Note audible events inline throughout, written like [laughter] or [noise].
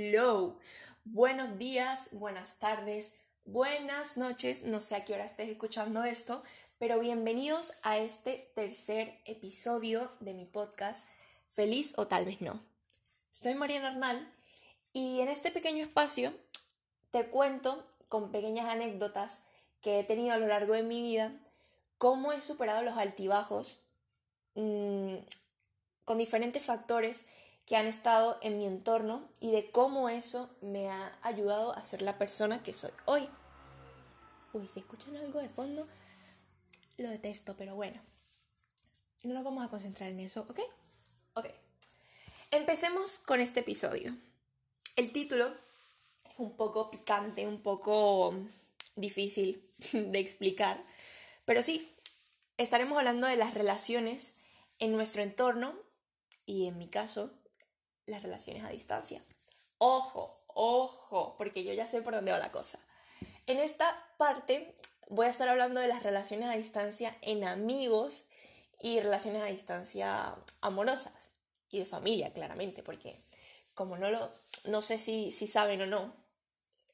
Hello. Buenos días, buenas tardes, buenas noches. No sé a qué hora estés escuchando esto, pero bienvenidos a este tercer episodio de mi podcast, Feliz o tal vez no. Soy María Normal y en este pequeño espacio te cuento con pequeñas anécdotas que he tenido a lo largo de mi vida cómo he superado los altibajos mmm, con diferentes factores que han estado en mi entorno y de cómo eso me ha ayudado a ser la persona que soy hoy. Uy, si escuchan algo de fondo, lo detesto, pero bueno. No nos vamos a concentrar en eso, ¿ok? Ok. Empecemos con este episodio. El título es un poco picante, un poco difícil [laughs] de explicar, pero sí, estaremos hablando de las relaciones en nuestro entorno y en mi caso las relaciones a distancia. Ojo, ojo, porque yo ya sé por dónde va la cosa. En esta parte voy a estar hablando de las relaciones a distancia en amigos y relaciones a distancia amorosas y de familia, claramente, porque como no lo, no sé si, si saben o no,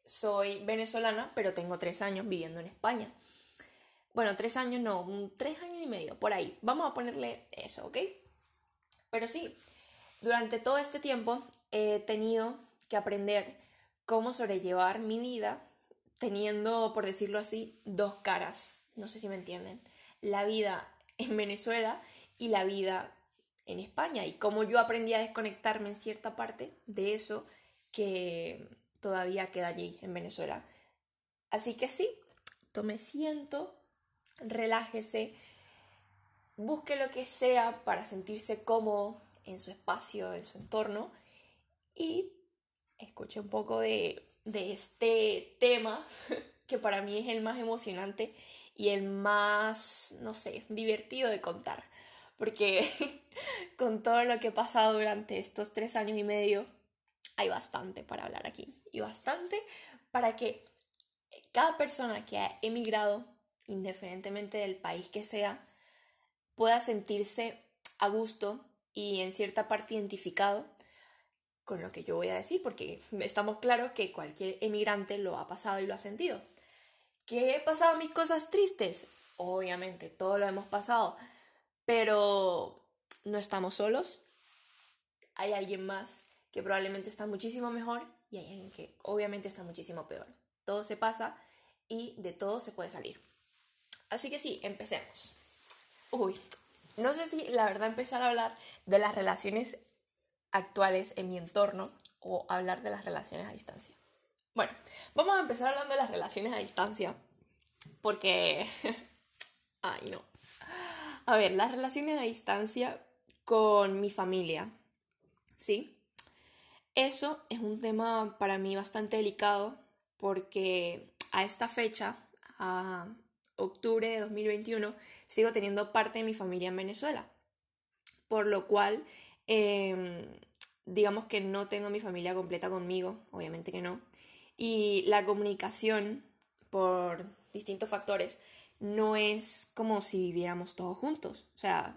soy venezolana, pero tengo tres años viviendo en España. Bueno, tres años no, tres años y medio, por ahí. Vamos a ponerle eso, ¿ok? Pero sí, durante todo este tiempo he tenido que aprender cómo sobrellevar mi vida teniendo, por decirlo así, dos caras. No sé si me entienden. La vida en Venezuela y la vida en España. Y cómo yo aprendí a desconectarme en cierta parte de eso que todavía queda allí en Venezuela. Así que sí, tome siento, relájese, busque lo que sea para sentirse cómodo, en su espacio, en su entorno y escuche un poco de, de este tema [laughs] que para mí es el más emocionante y el más, no sé, divertido de contar. Porque [laughs] con todo lo que he pasado durante estos tres años y medio, hay bastante para hablar aquí. Y bastante para que cada persona que ha emigrado, indiferentemente del país que sea, pueda sentirse a gusto y en cierta parte identificado con lo que yo voy a decir, porque estamos claros que cualquier emigrante lo ha pasado y lo ha sentido. ¿Que he pasado mis cosas tristes? Obviamente, todo lo hemos pasado, pero no estamos solos. Hay alguien más que probablemente está muchísimo mejor y hay alguien que obviamente está muchísimo peor. Todo se pasa y de todo se puede salir. Así que sí, empecemos. Uy, no sé si la verdad empezar a hablar de las relaciones actuales en mi entorno o hablar de las relaciones a distancia. Bueno, vamos a empezar hablando de las relaciones a distancia porque... [laughs] Ay, no. A ver, las relaciones a distancia con mi familia. ¿Sí? Eso es un tema para mí bastante delicado porque a esta fecha, octubre de 2021, sigo teniendo parte de mi familia en Venezuela. Por lo cual, em, digamos que no tengo mi familia completa conmigo, obviamente que no. Y la comunicación, por distintos factores, no es como si viviéramos todos juntos. O sea,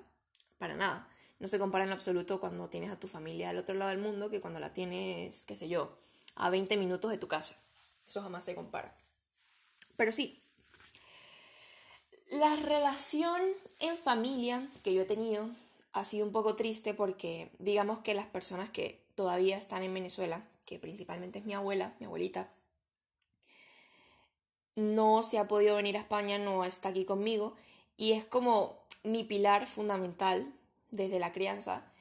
para nada. No se compara en absoluto cuando tienes a tu familia al otro lado del mundo que cuando la tienes, qué sé yo, a 20 minutos de tu casa. Eso jamás se compara. Pero sí, la relación en familia que yo he tenido ha sido un poco triste porque digamos que las personas que todavía están en Venezuela, que principalmente es mi abuela, mi abuelita, no se ha podido venir a España, no está aquí conmigo y es como mi pilar fundamental desde la crianza.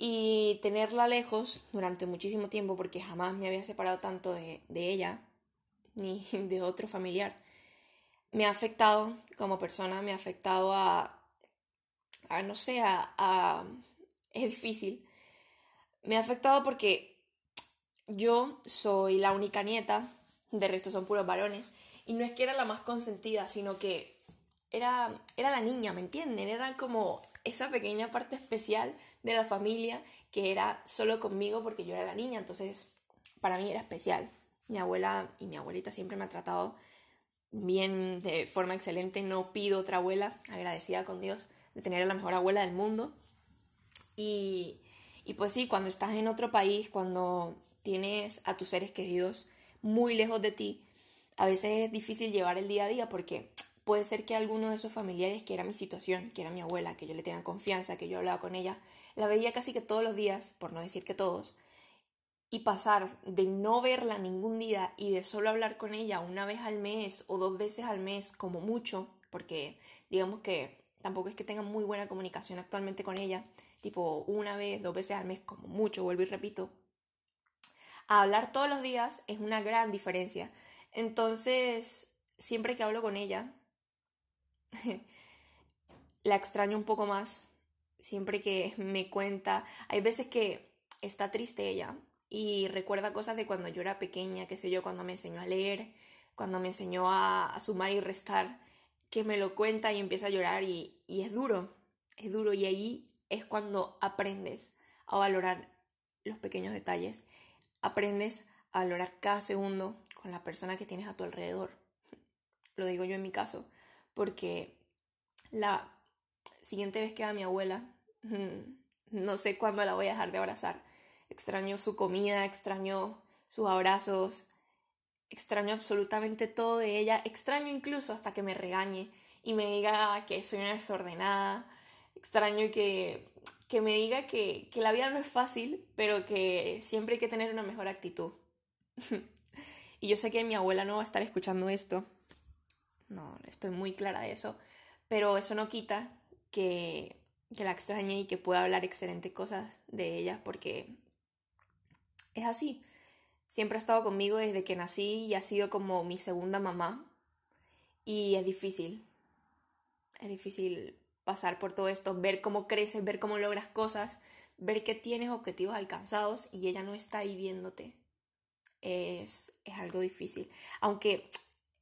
Y tenerla lejos durante muchísimo tiempo porque jamás me había separado tanto de, de ella ni [laughs] de otro familiar me ha afectado como persona, me ha afectado a, a no sé, a, es difícil. Me ha afectado porque yo soy la única nieta, de resto son puros varones, y no es que era la más consentida, sino que era, era la niña, ¿me entienden? Era como esa pequeña parte especial de la familia que era solo conmigo porque yo era la niña, entonces para mí era especial. Mi abuela y mi abuelita siempre me ha tratado bien, de forma excelente. No pido otra abuela, agradecida con Dios de tener a la mejor abuela del mundo. Y, y pues sí, cuando estás en otro país, cuando tienes a tus seres queridos muy lejos de ti, a veces es difícil llevar el día a día porque puede ser que alguno de esos familiares, que era mi situación, que era mi abuela, que yo le tenía confianza, que yo hablaba con ella, la veía casi que todos los días, por no decir que todos, y pasar de no verla ningún día y de solo hablar con ella una vez al mes o dos veces al mes como mucho, porque digamos que tampoco es que tenga muy buena comunicación actualmente con ella, tipo una vez, dos veces al mes como mucho, vuelvo y repito, a hablar todos los días es una gran diferencia. Entonces, siempre que hablo con ella, [laughs] la extraño un poco más, siempre que me cuenta, hay veces que está triste ella y recuerda cosas de cuando yo era pequeña, qué sé yo, cuando me enseñó a leer, cuando me enseñó a, sumar y restar, que me lo cuenta y empieza a llorar y, y es duro, es duro y ahí es cuando aprendes a valorar los pequeños detalles, aprendes a valorar cada segundo con la persona que tienes a tu alrededor. Lo digo yo en mi caso, porque la siguiente vez que va mi abuela, [laughs] no sé cuándo la voy a dejar de abrazar extraño su comida, extraño sus abrazos, extraño absolutamente todo de ella, extraño incluso hasta que me regañe y me diga que soy una desordenada, extraño que, que me diga que, que la vida no es fácil, pero que siempre hay que tener una mejor actitud. [laughs] y yo sé que mi abuela no va a estar escuchando esto, no, estoy muy clara de eso, pero eso no quita que, que la extrañe y que pueda hablar excelentes cosas de ella porque es así. Siempre ha estado conmigo desde que nací y ha sido como mi segunda mamá. Y es difícil. Es difícil pasar por todo esto, ver cómo creces, ver cómo logras cosas, ver que tienes objetivos alcanzados y ella no está ahí viéndote. Es, es algo difícil. Aunque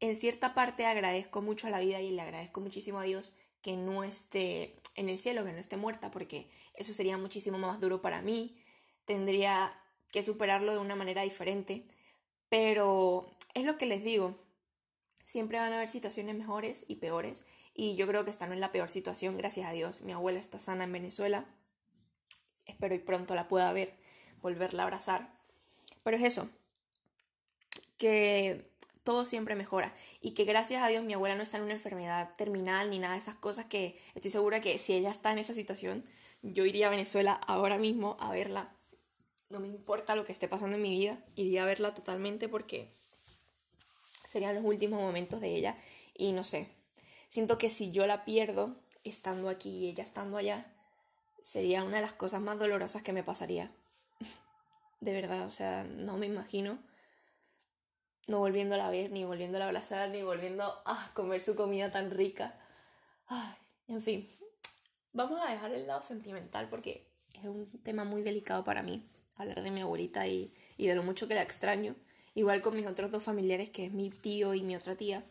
en cierta parte agradezco mucho a la vida y le agradezco muchísimo a Dios que no esté en el cielo, que no esté muerta, porque eso sería muchísimo más duro para mí. Tendría que superarlo de una manera diferente. Pero es lo que les digo, siempre van a haber situaciones mejores y peores. Y yo creo que esta no es la peor situación, gracias a Dios. Mi abuela está sana en Venezuela. Espero y pronto la pueda ver, volverla a abrazar. Pero es eso, que todo siempre mejora. Y que gracias a Dios mi abuela no está en una enfermedad terminal ni nada de esas cosas que estoy segura que si ella está en esa situación, yo iría a Venezuela ahora mismo a verla no me importa lo que esté pasando en mi vida, iría a verla totalmente porque serían los últimos momentos de ella y no sé, siento que si yo la pierdo estando aquí y ella estando allá, sería una de las cosas más dolorosas que me pasaría. [laughs] De verdad, o sea, no me imagino no volviéndola a ver, ni volviéndola a abrazar, ni volviendo a comer su comida tan rica. Ay, en fin, vamos a dejar el lado sentimental porque es un tema muy delicado para mí hablar de mi abuelita y, de lo mucho que la extraño. Igual con mis otros dos familiares, que es mi tío y mi otra tía,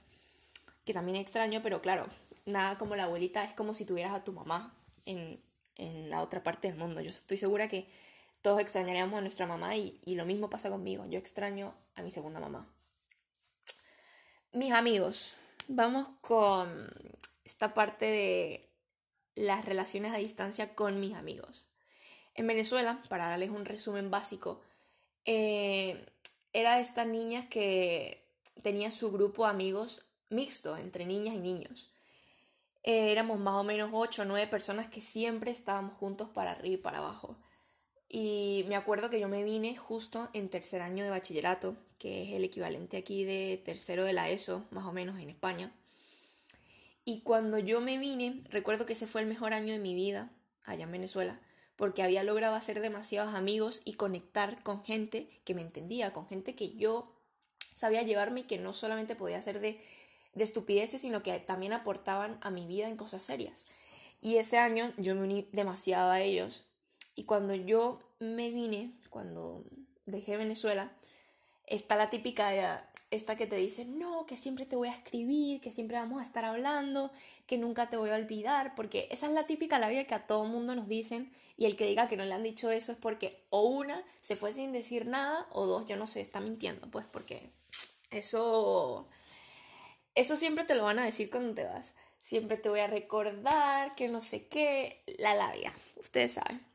que también extraño, pero claro, nada como la abuelita, es como si tuvieras a tu mamá en, la otra parte del mundo. Yo estoy segura que todos extrañaríamos a nuestra mamá y, y lo mismo pasa conmigo. Yo extraño a mi segunda mamá. Mis amigos, vamos con esta parte de las relaciones a distancia con mis amigos. En Venezuela, para darles un resumen básico, eh, era de estas niñas que tenía su grupo de amigos mixto entre niñas y niños. Eh, éramos más o menos 8 o 9 personas que siempre estábamos juntos para arriba y para abajo. Y me acuerdo que yo me vine justo en tercer año de bachillerato, que es el equivalente aquí de tercero de la ESO, más o menos en España. Y cuando yo me vine, recuerdo que ese fue el mejor año de mi vida, allá en Venezuela, porque había logrado hacer demasiados amigos y conectar con gente que me entendía, con gente que yo sabía llevarme y que no solamente podía hacer de, de estupideces, sino que también aportaban a mi vida en cosas serias. Y ese año yo me uní demasiado a ellos. Y cuando yo me vine, cuando dejé Venezuela, está la típica esta que te dice, no, que siempre te voy a escribir, que siempre vamos a estar hablando, que nunca te voy a olvidar, porque esa es la típica la vida que a todo mundo nos dicen y el que diga que no le han dicho eso es porque o una se fue sin decir nada o dos, yo no sé, está mintiendo, pues porque eso, eso siempre te lo van a decir cuando te vas. Siempre te voy a recordar que no sé qué, la labia, ustedes saben.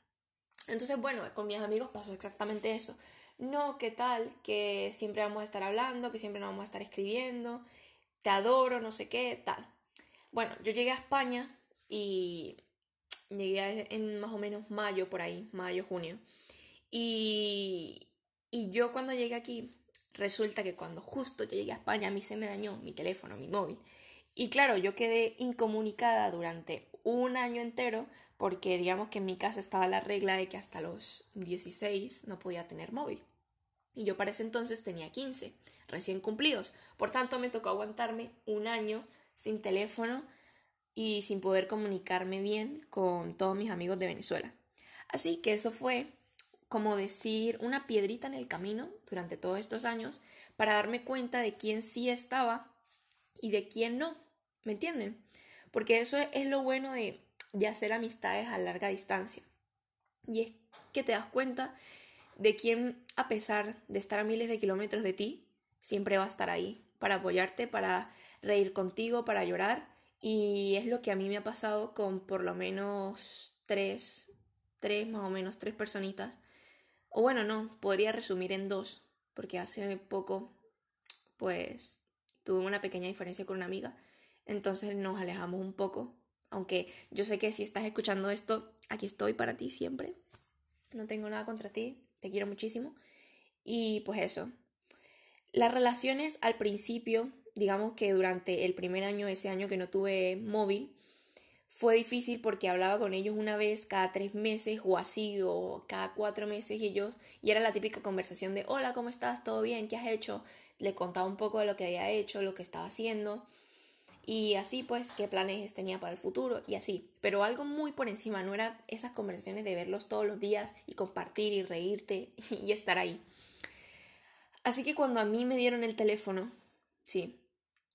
Entonces, bueno, con mis amigos pasó exactamente eso no, ¿qué tal? Que siempre vamos a estar hablando, que siempre nos vamos a estar escribiendo, te adoro, no sé qué, tal. Bueno, yo llegué a España y llegué en más o menos mayo, por ahí, mayo, junio. Y, y yo cuando llegué aquí, resulta que cuando justo yo llegué a España, a mí se me dañó mi teléfono, mi móvil. Y claro, yo quedé incomunicada durante un año entero porque digamos que en mi casa estaba la regla de que hasta los 16 no podía tener móvil. Y yo para ese entonces tenía 15, recién cumplidos. Por tanto, me tocó aguantarme un año sin teléfono y sin poder comunicarme bien con todos mis amigos de Venezuela. Así que eso fue como decir una piedrita en el camino durante todos estos años para darme cuenta de quién sí estaba y de quién no. ¿Me entienden? Porque eso es lo bueno de, de hacer amistades a larga distancia. Y es que te das cuenta de quién, a pesar de estar a miles de kilómetros de ti, siempre va a estar ahí para apoyarte, para reír contigo, para llorar. Y es lo que a mí me ha pasado con por lo menos tres, tres más o menos, tres personitas. O bueno, no, podría resumir en dos, porque hace poco, pues, tuve una pequeña diferencia con una amiga entonces nos alejamos un poco. Aunque yo sé que si estás escuchando esto, aquí estoy para ti siempre. No tengo nada contra ti, te quiero muchísimo. Y pues eso. Las relaciones al principio, digamos que durante el primer año, ese año que no tuve móvil, fue difícil porque hablaba con ellos una vez cada tres meses o así, o cada cuatro meses y ellos, y era la típica conversación de, hola, ¿cómo estás? ¿Todo bien? ¿Qué has hecho? Le contaba un poco de lo que había hecho, lo que estaba haciendo y así pues qué planes tenía para el futuro y así. Pero algo muy por encima, no era esas conversaciones de verlos todos los días y compartir y reírte [laughs] y estar ahí. Así que cuando a mí me dieron el teléfono, sí,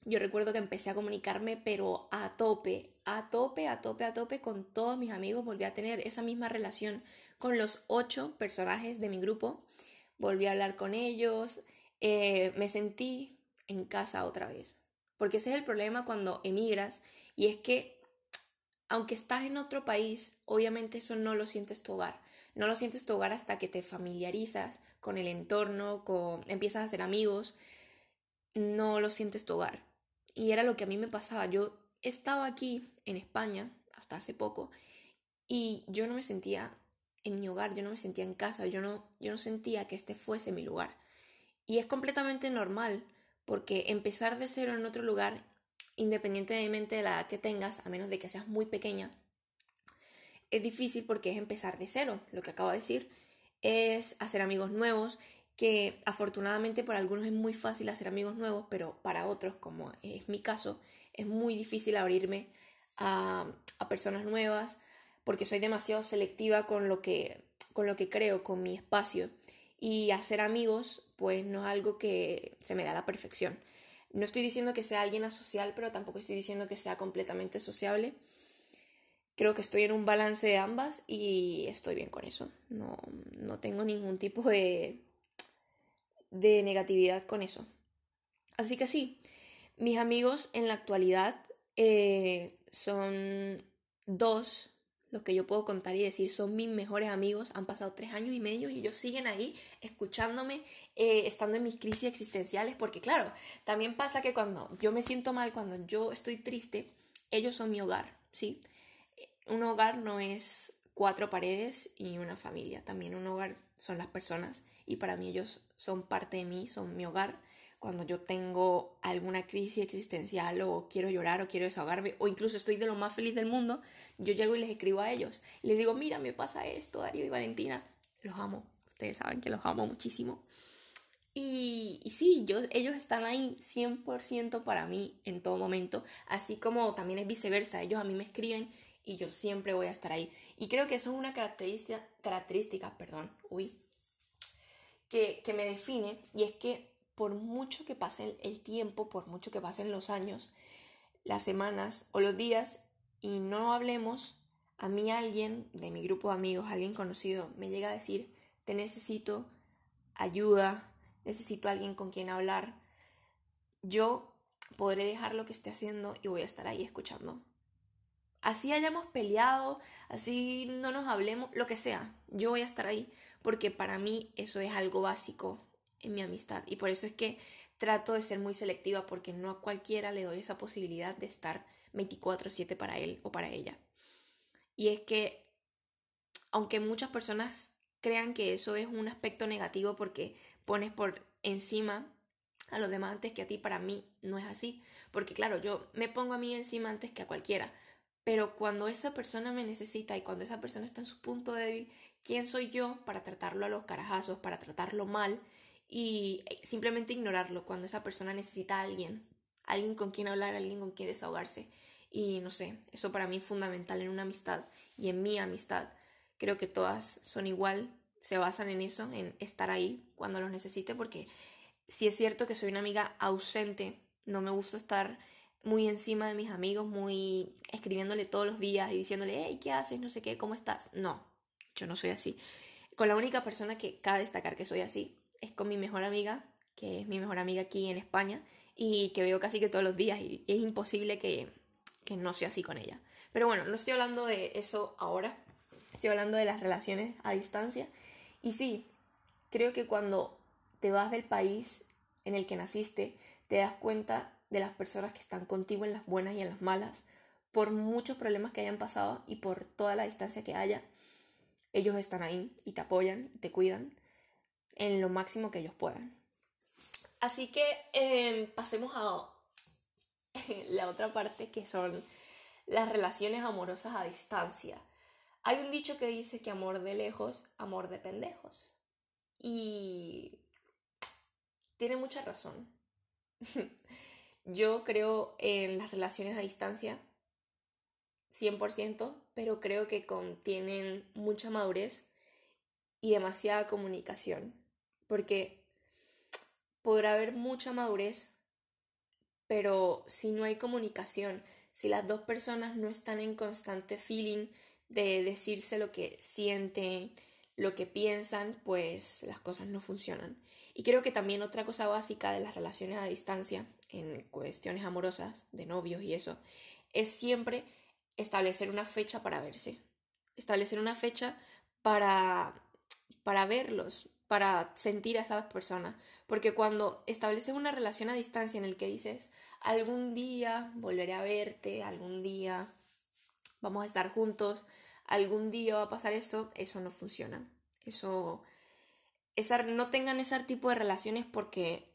yo recuerdo que empecé a comunicarme pero a tope, a tope, a tope, a tope con todos mis amigos, volví a tener esa misma relación con los ocho personajes de mi grupo, volví a hablar con ellos, eh, me sentí en casa otra vez. Porque ese es el problema cuando emigras y es que aunque estás en otro país, obviamente eso no lo sientes tu hogar. No lo sientes tu hogar hasta que te familiarizas con el entorno, con empiezas a hacer amigos, no lo sientes tu hogar. Y era lo que a mí me pasaba. Yo estaba aquí en España hasta hace poco y yo no me sentía en mi hogar, yo no me sentía en casa, yo no yo no sentía que este fuese mi lugar. Y es completamente normal porque empezar de cero en otro lugar, independientemente de la edad que tengas, a menos de que seas muy pequeña, es difícil porque es empezar de cero, lo que acabo de decir, es hacer amigos nuevos, que afortunadamente para algunos es muy fácil hacer amigos nuevos, pero para otros, como es mi caso, es muy difícil abrirme a, a personas nuevas, porque soy demasiado selectiva con lo que, con lo que creo, con mi espacio. Y hacer amigos pues no es algo que se me da a la perfección. No estoy diciendo que sea alguien asocial, pero tampoco estoy diciendo que sea completamente sociable. Creo que estoy en un balance de ambas y estoy bien con eso. No, no tengo ningún tipo de, de negatividad con eso. Así que sí, mis amigos en la actualidad eh, son dos los que yo puedo contar y decir son mis mejores amigos, han pasado tres años y medio y ellos siguen ahí escuchándome, eh, estando en mis crisis existenciales, porque claro, también pasa que cuando yo me siento mal, cuando yo estoy triste, ellos son mi hogar, ¿sí? Un hogar no es cuatro paredes y una familia, también un hogar son las personas y para mí ellos son parte de mí, son mi hogar cuando yo tengo alguna crisis existencial o quiero llorar o quiero desahogarme o incluso estoy de lo más feliz del mundo, yo llego y les escribo a ellos. Les digo, mira, me pasa esto, Darío y Valentina. Los amo. Ustedes saben que los amo muchísimo. Y, y sí, yo, ellos están ahí 100% para mí en todo momento. Así como también es viceversa. Ellos a mí me escriben y yo siempre voy a estar ahí. Y creo que eso es una característica, característica perdón, uy, que, que me define. Y es que por mucho que pase el tiempo, por mucho que pasen los años, las semanas o los días y no hablemos, a mí alguien de mi grupo de amigos, alguien conocido, me llega a decir, te necesito ayuda, necesito alguien con quien hablar, yo podré dejar lo que esté haciendo y voy a estar ahí escuchando. Así hayamos peleado, así no nos hablemos, lo que sea, yo voy a estar ahí porque para mí eso es algo básico en mi amistad y por eso es que trato de ser muy selectiva porque no a cualquiera le doy esa posibilidad de estar 24/7 para él o para ella. Y es que, aunque muchas personas crean que eso es un aspecto negativo porque pones por encima a los demás antes que a ti, para mí no es así. Porque claro, yo me pongo a mí encima antes que a cualquiera. Pero cuando esa persona me necesita y cuando esa persona está en su punto débil, ¿quién soy yo para tratarlo a los carajazos, para tratarlo mal y simplemente ignorarlo cuando esa persona necesita a alguien? Alguien con quien hablar, alguien con quien desahogarse. Y no sé, eso para mí es fundamental en una amistad y en mi amistad. Creo que todas son igual, se basan en eso, en estar ahí cuando los necesite, porque si es cierto que soy una amiga ausente, no me gusta estar muy encima de mis amigos, muy escribiéndole todos los días y diciéndole, hey, ¿qué haces? No sé qué, ¿cómo estás? No, yo no soy así. Con la única persona que cabe destacar que soy así es con mi mejor amiga, que es mi mejor amiga aquí en España y que veo casi que todos los días y es imposible que, que no sea así con ella. Pero bueno, no estoy hablando de eso ahora, estoy hablando de las relaciones a distancia. Y sí, creo que cuando te vas del país en el que naciste, te das cuenta de las personas que están contigo en las buenas y en las malas, por muchos problemas que hayan pasado y por toda la distancia que haya, ellos están ahí y te apoyan, te cuidan en lo máximo que ellos puedan. Así que em, pasemos a [laughs] la otra parte que son las relaciones amorosas a distancia. Hay un dicho que dice que amor de lejos, amor de pendejos. Y tiene mucha razón. [laughs] Yo creo en las relaciones a distancia 100%, pero creo que contienen mucha madurez y demasiada comunicación. Porque podrá haber mucha madurez, pero si no hay comunicación, si las dos personas no están en constante feeling de decirse lo que sienten, lo que piensan, pues las cosas no funcionan. Y creo que también otra cosa básica de las relaciones a distancia, en cuestiones amorosas, de novios y eso, es siempre establecer una fecha para verse. Establecer una fecha para, para verlos, para sentir a esas personas. Porque cuando estableces una relación a distancia en el que dices, algún día volveré a verte, algún día vamos a estar juntos, algún día va a pasar esto, eso no funciona. Eso, esa, no tengan ese tipo de relaciones porque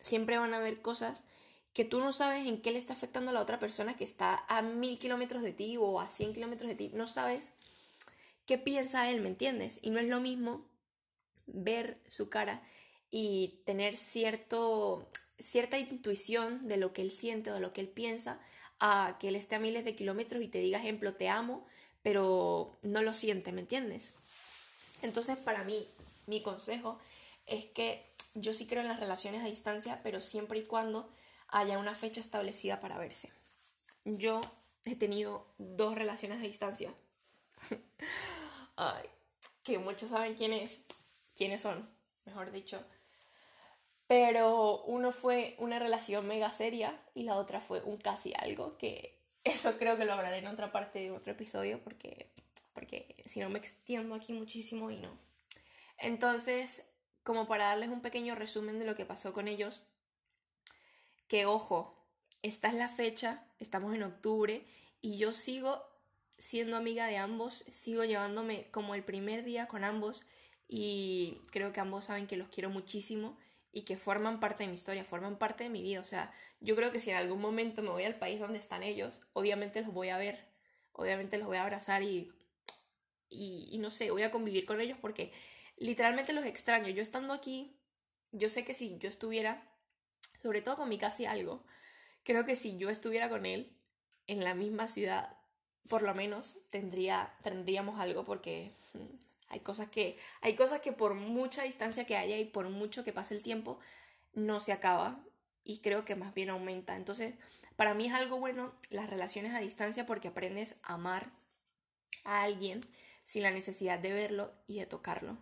siempre van a haber cosas que tú no sabes en qué le está afectando a la otra persona que está a mil kilómetros de ti o a cien kilómetros de ti. No sabes qué piensa él, ¿me entiendes? Y no es lo mismo ver su cara y tener cierto cierta intuición de lo que él siente o de lo que él piensa a que él esté a miles de kilómetros y te diga, ejemplo, te amo, pero no lo siente, ¿me entiendes? Entonces, para mí, mi consejo es que yo sí creo en las relaciones a distancia, pero siempre y cuando haya una fecha establecida para verse. Yo he tenido dos relaciones a distancia. [laughs] Ay, que muchos saben quién es, quiénes son, mejor dicho. Pero uno fue una relación mega seria y la otra fue un casi algo, que eso creo que lo hablaré en otra parte de otro episodio porque, porque si no me extiendo aquí muchísimo y no. Entonces, como para darles un pequeño resumen de lo que pasó con ellos, que ojo, esta es la fecha, estamos en octubre y yo sigo siendo amiga de ambos, sigo llevándome como el primer día con ambos y creo que ambos saben que los quiero muchísimo y que forman parte de mi historia, forman parte de mi vida. O sea, yo creo que si en algún momento me voy al país donde están ellos, obviamente los voy a ver, obviamente los voy a abrazar y, y, no sé, voy a convivir con ellos porque literalmente los extraño. Yo estando aquí, yo sé que si yo estuviera, sobre todo con mi casi algo, creo que si yo estuviera con él en la misma ciudad, por lo menos tendría, tendríamos algo porque mm, hay cosas que, hay cosas que por mucha distancia que haya y por mucho que pase el tiempo, no se acaba y creo que más bien aumenta. Entonces, para mí es algo bueno las relaciones a distancia porque aprendes a amar a alguien sin la necesidad de verlo y de tocarlo.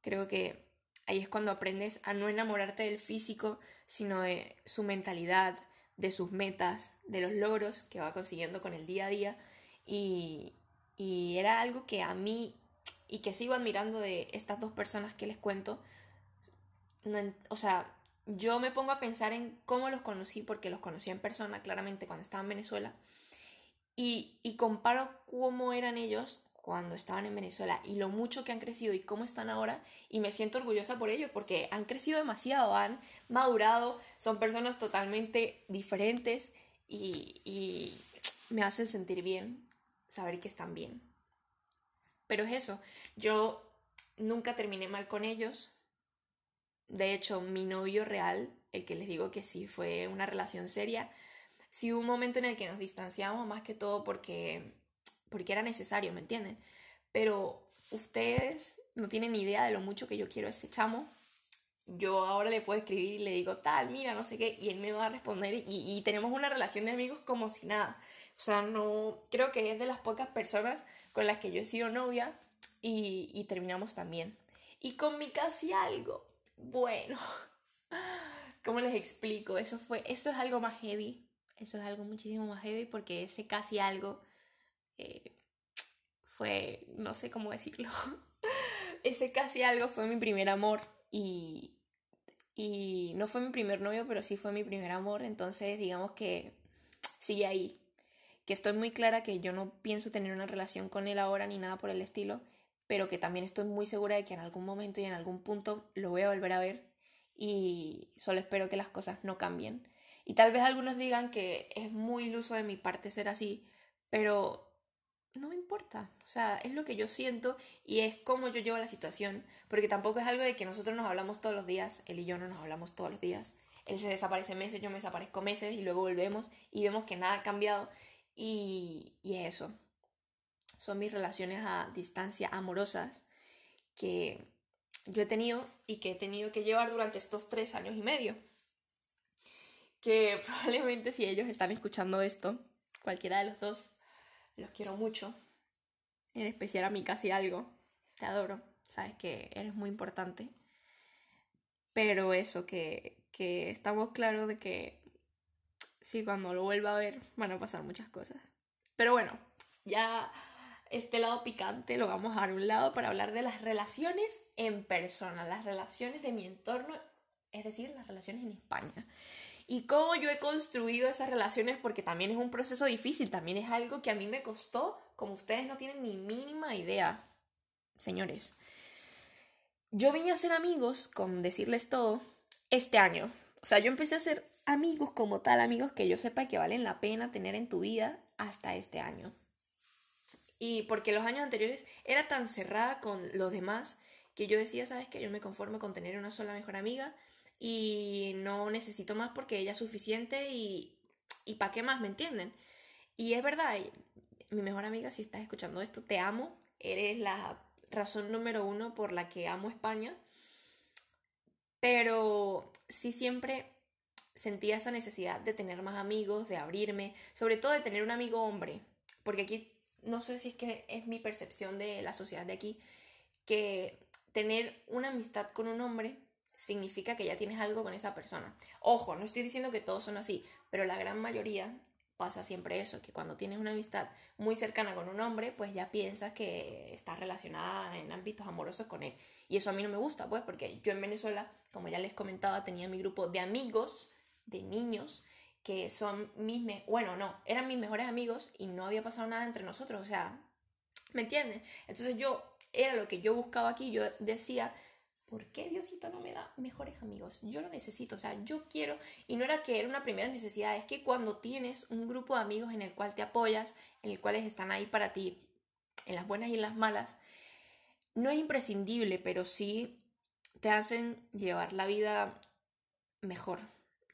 Creo que ahí es cuando aprendes a no enamorarte del físico, sino de su mentalidad, de sus metas, de los logros que va consiguiendo con el día a día. Y, y era algo que a mí y que sigo admirando de estas dos personas que les cuento, o sea, yo me pongo a pensar en cómo los conocí, porque los conocí en persona claramente cuando estaba en Venezuela, y, y comparo cómo eran ellos cuando estaban en Venezuela y lo mucho que han crecido y cómo están ahora y me siento orgullosa por ello porque han crecido demasiado, han madurado, son personas totalmente diferentes y, y me hacen sentir bien saber que están bien. Pero es eso, yo nunca terminé mal con ellos. De hecho, mi novio real, el que les digo que sí fue una relación seria, sí hubo un momento en el que nos distanciamos más que todo porque porque era necesario, ¿me entienden? Pero ustedes no tienen ni idea de lo mucho que yo quiero a ese chamo. Yo ahora le puedo escribir y le digo, tal, mira, no sé qué, y él me va a responder y, y tenemos una relación de amigos como si nada. O sea, no, creo que es de las pocas personas con las que yo he sido novia y, y terminamos también. Y con mi casi algo, bueno, [laughs] ¿cómo les explico? Eso fue, eso es algo más heavy, eso es algo muchísimo más heavy porque ese casi algo eh, fue, no sé cómo decirlo, [laughs] ese casi algo fue mi primer amor y, y no fue mi primer novio, pero sí fue mi primer amor, entonces digamos que sigue ahí, que estoy muy clara que yo no pienso tener una relación con él ahora ni nada por el estilo, pero que también estoy muy segura de que en algún momento y en algún punto lo voy a volver a ver y solo espero que las cosas no cambien. Y tal vez algunos digan que es muy iluso de mi parte ser así, pero no me importa. O sea, es lo que yo siento y es como yo llevo la situación. Porque tampoco es algo de que nosotros nos hablamos todos los días. Él y yo no nos hablamos todos los días. Él se desaparece meses, yo me desaparezco meses y luego volvemos y vemos que nada ha cambiado. Y, y eso. Son mis relaciones a distancia amorosas que yo he tenido y que he tenido que llevar durante estos tres años y medio. Que [laughs] probablemente si ellos están escuchando esto, cualquiera de los dos, los quiero mucho. En especial a mí casi algo. Te adoro. Sabes que eres muy importante. Pero eso, que, que estamos claros de que sí, cuando lo vuelva a ver van a pasar muchas cosas. Pero bueno, ya este lado picante lo vamos a dar a un lado para hablar de las relaciones en persona, las relaciones de mi entorno, es decir, las relaciones en España y cómo yo he construido esas relaciones, porque también es un proceso difícil, también es algo que a mí me costó, como ustedes no tienen ni mínima idea, señores. Yo vine a ser amigos, con decirles todo, este año. O sea, yo empecé a ser amigos como tal, amigos que yo sepa que valen la pena tener en tu vida hasta este año. Y porque los años anteriores era tan cerrada con los demás que yo decía, sabes que yo me conformo con tener una sola mejor amiga y no necesito más porque ella es suficiente y, y ¿para qué más? ¿Me entienden? Y es verdad, mi mejor amiga, si estás escuchando esto, te amo, eres la razón número uno por la que amo España, pero sí siempre sentía esa necesidad de tener más amigos, de abrirme, sobre todo de tener un amigo hombre, porque aquí no sé si es que es mi percepción de la sociedad de aquí, que tener una amistad con un hombre significa que ya tienes algo con esa persona. Ojo, no estoy diciendo que todos son así, pero la gran mayoría pasa siempre eso, que cuando tienes una amistad muy cercana con un hombre, pues ya piensas que estás relacionada en ámbitos amorosos con él. Y eso a mí no me gusta, pues, porque yo en Venezuela, como ya les comentaba, tenía mi grupo de amigos, de niños, que son mis, bueno, no, eran mis mejores amigos y no había pasado nada entre nosotros, o sea, ¿me entienden? Entonces yo, era lo que yo buscaba aquí, yo decía, ¿por qué Diosito no me da mejores amigos? Yo lo necesito, o sea, yo quiero, y no era que era una primera necesidad, es que cuando tienes un grupo de amigos en el cual te apoyas, en el cual están ahí para ti, en las buenas y en las malas, no es imprescindible, pero sí te hacen llevar la vida mejor,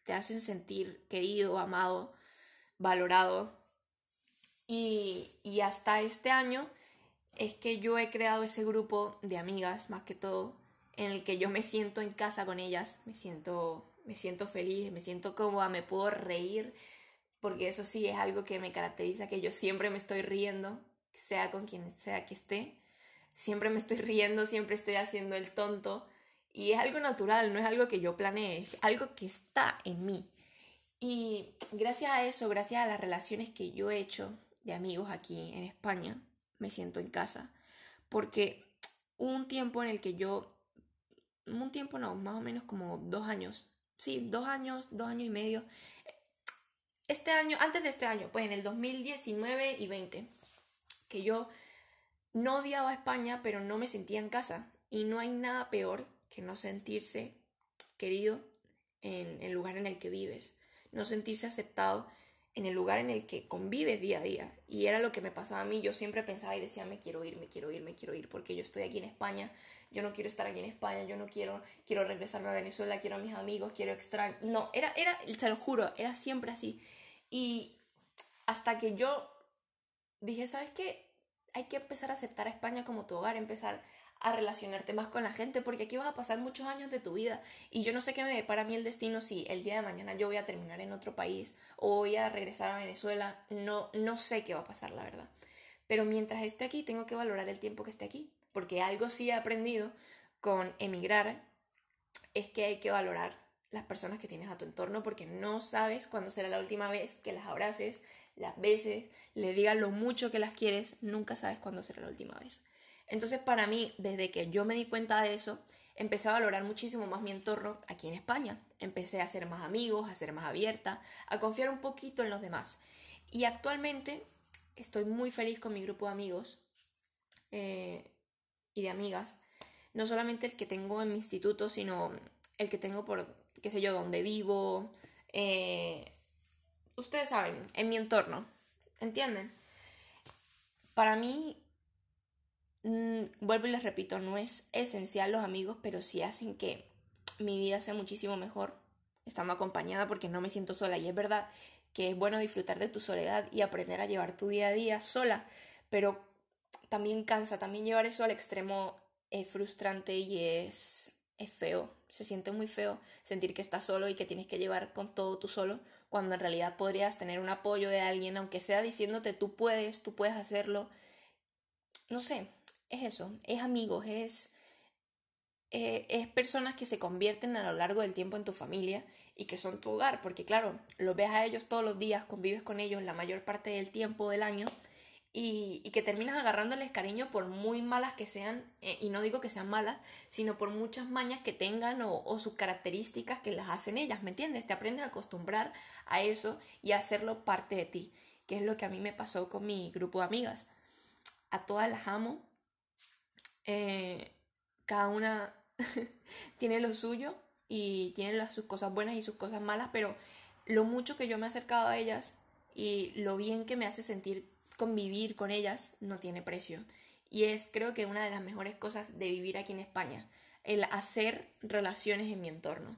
te hacen sentir querido, amado, valorado. Y, y hasta este año es que yo he creado ese grupo de amigas, más que todo, en el que yo me siento en casa con ellas, me siento, me siento feliz, me siento cómoda, me puedo reír, porque eso sí es algo que me caracteriza, que yo siempre me estoy riendo, sea con quien sea que esté, siempre me estoy riendo, siempre estoy haciendo el tonto, y es algo natural, no es algo que yo planeé, es algo que está en mí. Y gracias a eso, gracias a las relaciones que yo he hecho de amigos aquí en España, me siento en casa, porque un tiempo en el que yo, un tiempo no, más o menos como dos años, sí, dos años, dos años y medio, este año, antes de este año, pues en el 2019 y 20, que yo no odiaba a España, pero no me sentía en casa. Y no hay nada peor que no sentirse querido en el lugar en el que vives, no sentirse aceptado en el lugar en el que convives día a día. Y era lo que me pasaba a mí. Yo siempre pensaba y decía, me quiero ir, me quiero ir, me quiero ir, porque yo estoy aquí en España, yo no quiero estar aquí en España, yo no quiero, quiero regresarme a Venezuela, quiero a mis amigos, quiero extraer... No, era, era, te lo juro, era siempre así. Y hasta que yo dije, ¿sabes qué? Hay que empezar a aceptar a España como tu hogar, empezar a relacionarte más con la gente, porque aquí vas a pasar muchos años de tu vida y yo no sé qué me para mí el destino si el día de mañana yo voy a terminar en otro país o voy a regresar a Venezuela, no, no sé qué va a pasar, la verdad. Pero mientras esté aquí, tengo que valorar el tiempo que esté aquí, porque algo sí he aprendido con emigrar es que hay que valorar las personas que tienes a tu entorno porque no sabes cuándo será la última vez que las abraces, las beses, le digas lo mucho que las quieres, nunca sabes cuándo será la última vez. Entonces para mí, desde que yo me di cuenta de eso, empecé a valorar muchísimo más mi entorno aquí en España. Empecé a ser más amigos, a ser más abierta, a confiar un poquito en los demás. Y actualmente estoy muy feliz con mi grupo de amigos eh, y de amigas. No solamente el que tengo en mi instituto, sino el que tengo por, qué sé yo, donde vivo. Eh, ustedes saben, en mi entorno. ¿Entienden? Para mí Mm, vuelvo y les repito, no es esencial los amigos, pero sí hacen que mi vida sea muchísimo mejor estando acompañada porque no me siento sola. Y es verdad que es bueno disfrutar de tu soledad y aprender a llevar tu día a día sola, pero también cansa, también llevar eso al extremo es frustrante y es, es feo. Se siente muy feo sentir que estás solo y que tienes que llevar con todo tú solo, cuando en realidad podrías tener un apoyo de alguien, aunque sea diciéndote tú puedes, tú puedes hacerlo. No sé, es eso, es amigos, es, eh, es personas que se convierten a lo largo del tiempo en tu familia y que son tu hogar, porque claro, los ves a ellos todos los días, convives con ellos la mayor parte del tiempo del año y, que terminas agarrándoles cariño por muy malas que sean, eh, y no digo que sean malas, sino por muchas mañas que tengan o, o sus características que las hacen ellas, ¿me entiendes? Te aprendes a acostumbrar a eso y a hacerlo parte de ti, que es lo que a mí me pasó con mi grupo de amigas. A todas las amo, eh, cada una [laughs] tiene lo suyo y tiene sus cosas buenas y sus cosas malas, pero lo mucho que yo me he acercado a ellas y lo bien que me hace sentir convivir con ellas no tiene precio. Y es creo que una de las mejores cosas de vivir aquí en España, el hacer relaciones en mi entorno.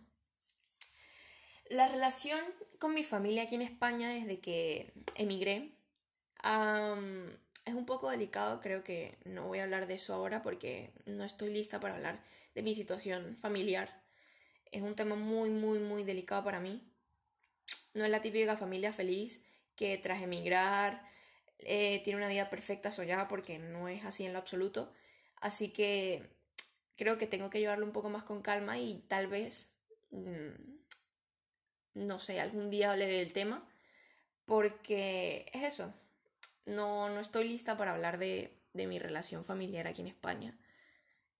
La relación con mi familia aquí en España desde que emigré es un poco delicado, creo que no voy a hablar de eso ahora porque no estoy lista para hablar de mi situación familiar. Es un tema muy, muy, muy delicado para mí. No es la típica familia feliz que tras emigrar eh, tiene una vida perfecta soñada porque no es así en lo absoluto. Así que creo que tengo que llevarlo un poco más con calma y tal vez, mm, no sé, algún día hable del tema porque es eso, no, no estoy lista para hablar de, mi relación familiar aquí en España.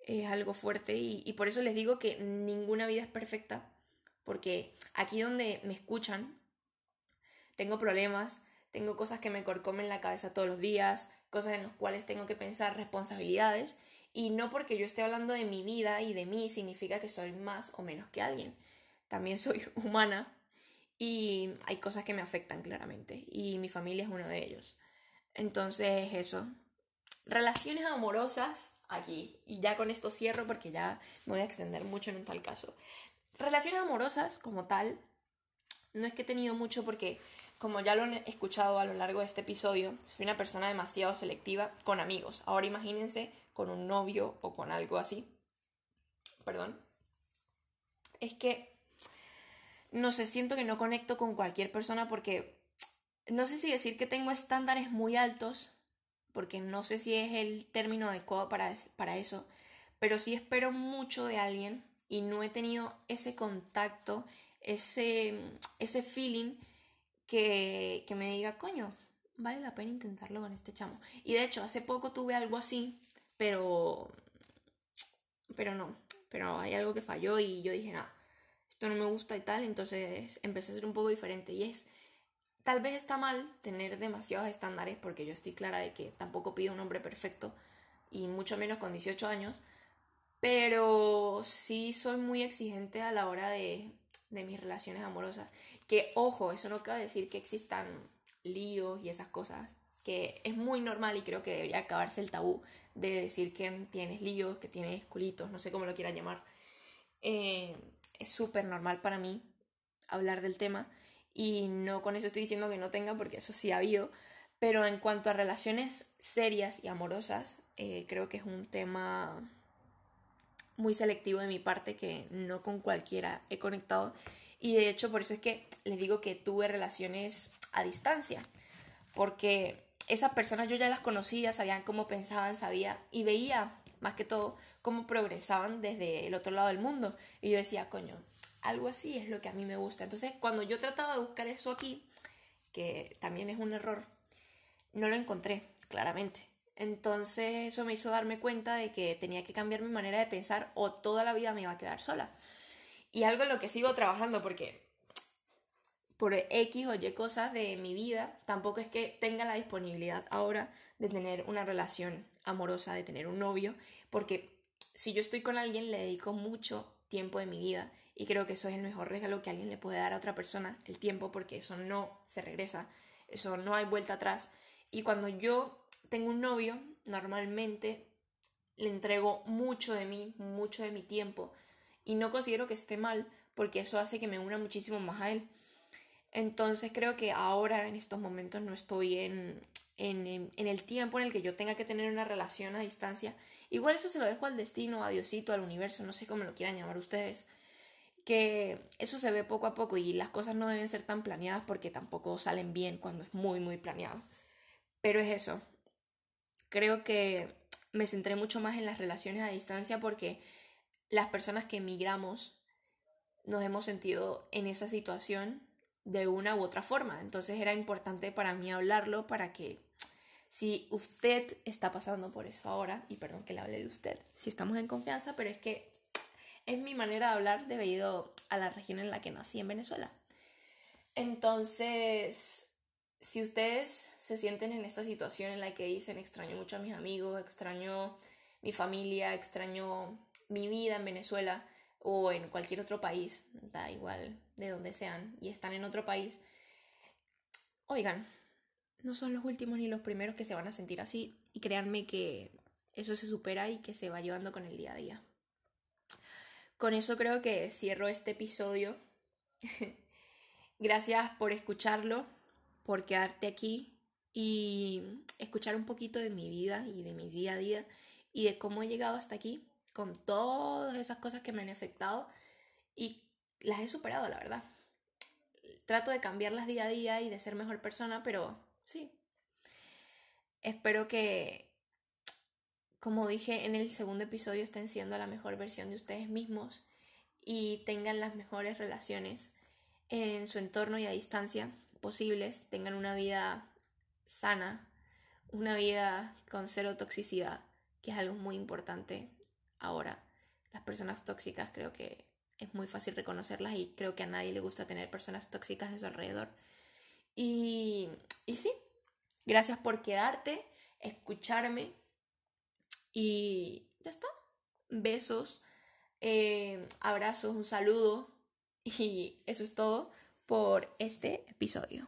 Es algo fuerte y, y por eso les digo que ninguna vida es perfecta, porque aquí donde me escuchan, tengo problemas, tengo cosas que me corcomen la cabeza todos los días, cosas en las cuales tengo que pensar responsabilidades, y no porque yo esté hablando de mi vida y de mí significa que soy más o menos que alguien. También soy [laughs] humana y hay cosas que me afectan claramente, y mi familia es uno de ellos. Entonces, eso. Relaciones amorosas aquí. Y ya con esto cierro porque ya me voy a extender mucho en tal caso. Relaciones amorosas como tal, no es que he tenido mucho porque, como ya lo he escuchado a lo largo de este episodio, soy una persona demasiado selectiva con amigos. Ahora imagínense con un novio o con algo así. Perdón. Es que, no sé, siento que no conecto con cualquier persona porque no sé si decir que tengo estándares muy altos, porque no sé si es el término adecuado para, para eso, pero sí espero mucho de alguien y no he tenido ese contacto, ese, ese feeling que, que me diga, coño, vale la pena intentarlo con este chamo. Y de hecho, hace poco tuve algo así, pero pero no, pero hay algo que falló y yo dije, nada, esto no me gusta y tal, entonces empecé a ser un poco diferente y es, tal vez está mal tener demasiados estándares porque yo estoy clara de que tampoco pido un hombre perfecto y mucho menos con 18 años, pero sí soy muy exigente a la hora de, de mis relaciones amorosas. Que ojo, eso no quiere decir que existan líos y esas cosas, que es muy normal y creo que debería acabarse el tabú de decir que tienes líos, que tienes culitos, no sé cómo lo quieran llamar. Eh, es súper normal para mí hablar del tema y no con eso estoy diciendo que no tenga porque eso sí ha habido, pero en cuanto a relaciones serias y amorosas, eh, creo que es un tema muy selectivo de mi parte que no con cualquiera he conectado. Y de hecho por eso es que les digo que tuve relaciones a distancia porque esas personas yo ya las conocía, sabían cómo pensaban, sabía y veía más que todo cómo progresaban desde el otro lado del mundo. Y yo decía, coño, algo así es lo que a mí me gusta. Entonces, cuando yo trataba de buscar eso aquí, que también es un error, no lo encontré, claramente. Entonces eso me hizo darme cuenta de que tenía que cambiar mi manera de pensar o toda la vida me iba a quedar sola. Y algo en lo que sigo trabajando porque por X o Y cosas de mi vida, tampoco es que tenga la disponibilidad ahora de tener una relación amorosa, de tener un novio, porque si yo estoy con alguien le dedico mucho tiempo de mi vida y creo que eso es el mejor regalo que alguien le puede dar a otra persona, el tiempo, porque eso no se regresa, eso no hay vuelta atrás. Y cuando yo tengo un novio, normalmente le entrego mucho de mí, mucho de mi tiempo. Y no considero que esté mal, porque eso hace que me una muchísimo más a él. Entonces creo que ahora, en estos momentos, no estoy en, en, en, el tiempo en el que yo tenga que tener una relación a distancia. Igual eso se lo dejo al destino, a Diosito, al universo, no sé cómo lo quieran llamar ustedes. Que eso se ve poco a poco y las cosas no deben ser tan planeadas porque tampoco salen bien cuando es muy, muy planeado. Pero es eso, creo que me centré mucho más en las relaciones a distancia porque las personas que emigramos nos hemos sentido en esa situación de una u otra forma. Entonces era importante para mí hablarlo para que si usted está pasando por eso ahora, y perdón que le hable de usted, si estamos en confianza, pero es que es mi manera de hablar debido a la región en la que nací en Venezuela. Entonces, si ustedes se sienten en esta situación en la que dicen extraño mucho a mis amigos, extraño mi familia, extraño mi vida en Venezuela o en cualquier otro país, da igual de donde sean, y están en otro país, oigan, no son los últimos ni los primeros que se van a sentir así, y créanme que eso se supera y que se va llevando con el día a día. Con eso creo que cierro este episodio. [laughs] Gracias por escucharlo por quedarte aquí y escuchar un poquito de mi vida y de mi día a día y de cómo he llegado hasta aquí con todas esas cosas que me han afectado y las he superado, la verdad. Trato de cambiarlas día a día y de ser mejor persona, pero sí. Espero que, como dije en el segundo episodio, estén siendo la mejor versión de ustedes mismos y tengan las mejores relaciones en su entorno y a distancia posibles tengan una vida sana, una vida con cero toxicidad, que es algo muy importante ahora. Las personas tóxicas creo que es muy fácil reconocerlas y creo que a nadie le gusta tener personas tóxicas a su alrededor. Y, y sí, gracias por quedarte, escucharme y ya está. Besos, eh, abrazos, un saludo [laughs] y eso es todo por este episodio.